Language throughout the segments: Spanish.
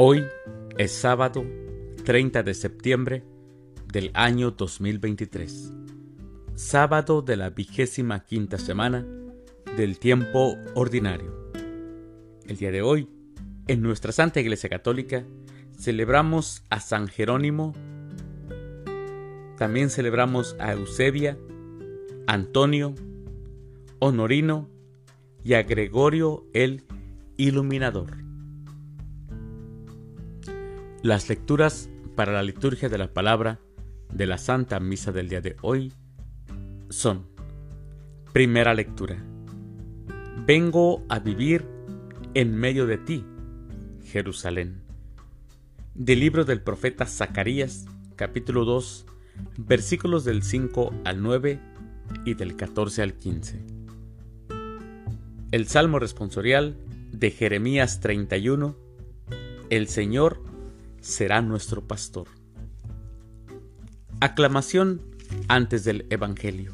Hoy es sábado 30 de septiembre del año 2023, sábado de la vigésima quinta semana del tiempo ordinario. El día de hoy, en nuestra Santa Iglesia Católica, celebramos a San Jerónimo, también celebramos a Eusebia, Antonio, Honorino y a Gregorio el Iluminador. Las lecturas para la liturgia de la palabra de la Santa Misa del día de hoy son, primera lectura, vengo a vivir en medio de ti, Jerusalén. Del libro del profeta Zacarías, capítulo 2, versículos del 5 al 9 y del 14 al 15. El Salmo responsorial de Jeremías 31, El Señor será nuestro pastor. Aclamación antes del Evangelio.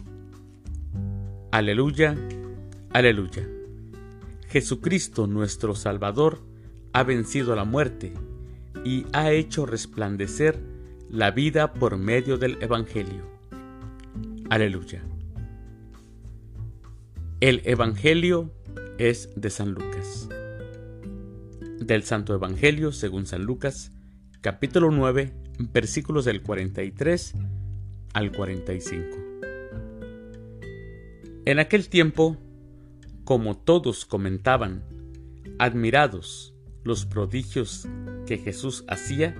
Aleluya, aleluya. Jesucristo nuestro Salvador ha vencido la muerte y ha hecho resplandecer la vida por medio del Evangelio. Aleluya. El Evangelio es de San Lucas. Del Santo Evangelio según San Lucas, capítulo 9, versículos del 43 al 45. En aquel tiempo, como todos comentaban, admirados los prodigios que Jesús hacía,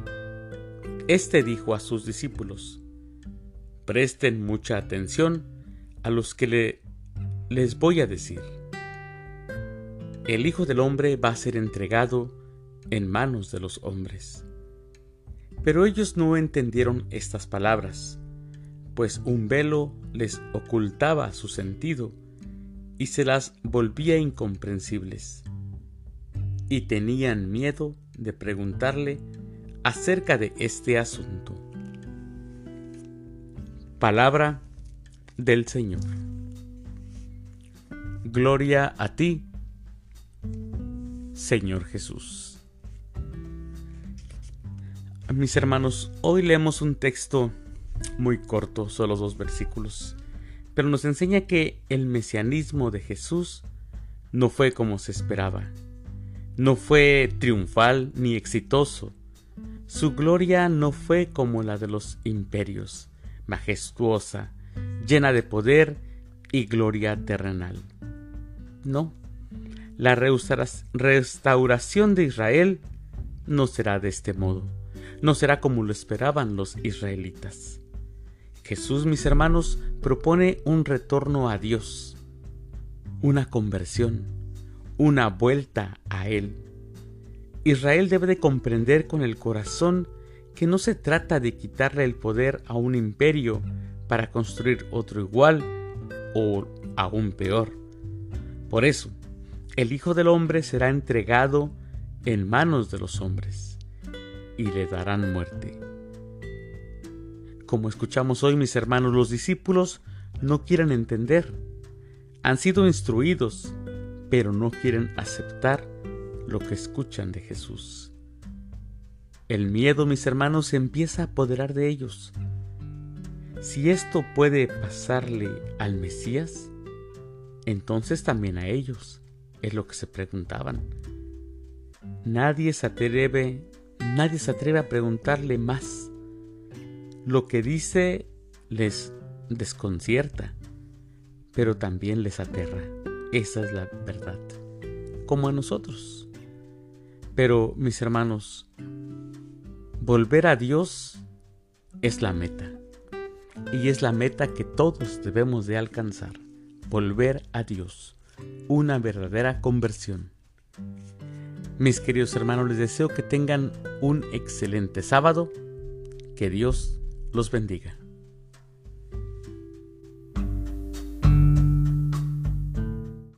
éste dijo a sus discípulos, presten mucha atención a los que le, les voy a decir. El Hijo del Hombre va a ser entregado en manos de los hombres pero ellos no entendieron estas palabras, pues un velo les ocultaba su sentido y se las volvía incomprensibles. Y tenían miedo de preguntarle acerca de este asunto. Palabra del Señor. Gloria a ti, Señor Jesús. Mis hermanos, hoy leemos un texto muy corto, solo dos versículos, pero nos enseña que el mesianismo de Jesús no fue como se esperaba, no fue triunfal ni exitoso, su gloria no fue como la de los imperios, majestuosa, llena de poder y gloria terrenal. No, la restauración de Israel no será de este modo no será como lo esperaban los israelitas. Jesús, mis hermanos, propone un retorno a Dios, una conversión, una vuelta a Él. Israel debe de comprender con el corazón que no se trata de quitarle el poder a un imperio para construir otro igual o aún peor. Por eso, el Hijo del Hombre será entregado en manos de los hombres y le darán muerte. Como escuchamos hoy, mis hermanos, los discípulos no quieren entender. Han sido instruidos, pero no quieren aceptar lo que escuchan de Jesús. El miedo, mis hermanos, empieza a apoderar de ellos. Si esto puede pasarle al Mesías, entonces también a ellos, es lo que se preguntaban. Nadie se atreve Nadie se atreve a preguntarle más. Lo que dice les desconcierta, pero también les aterra. Esa es la verdad. Como a nosotros. Pero, mis hermanos, volver a Dios es la meta. Y es la meta que todos debemos de alcanzar. Volver a Dios. Una verdadera conversión. Mis queridos hermanos, les deseo que tengan un excelente sábado. Que Dios los bendiga.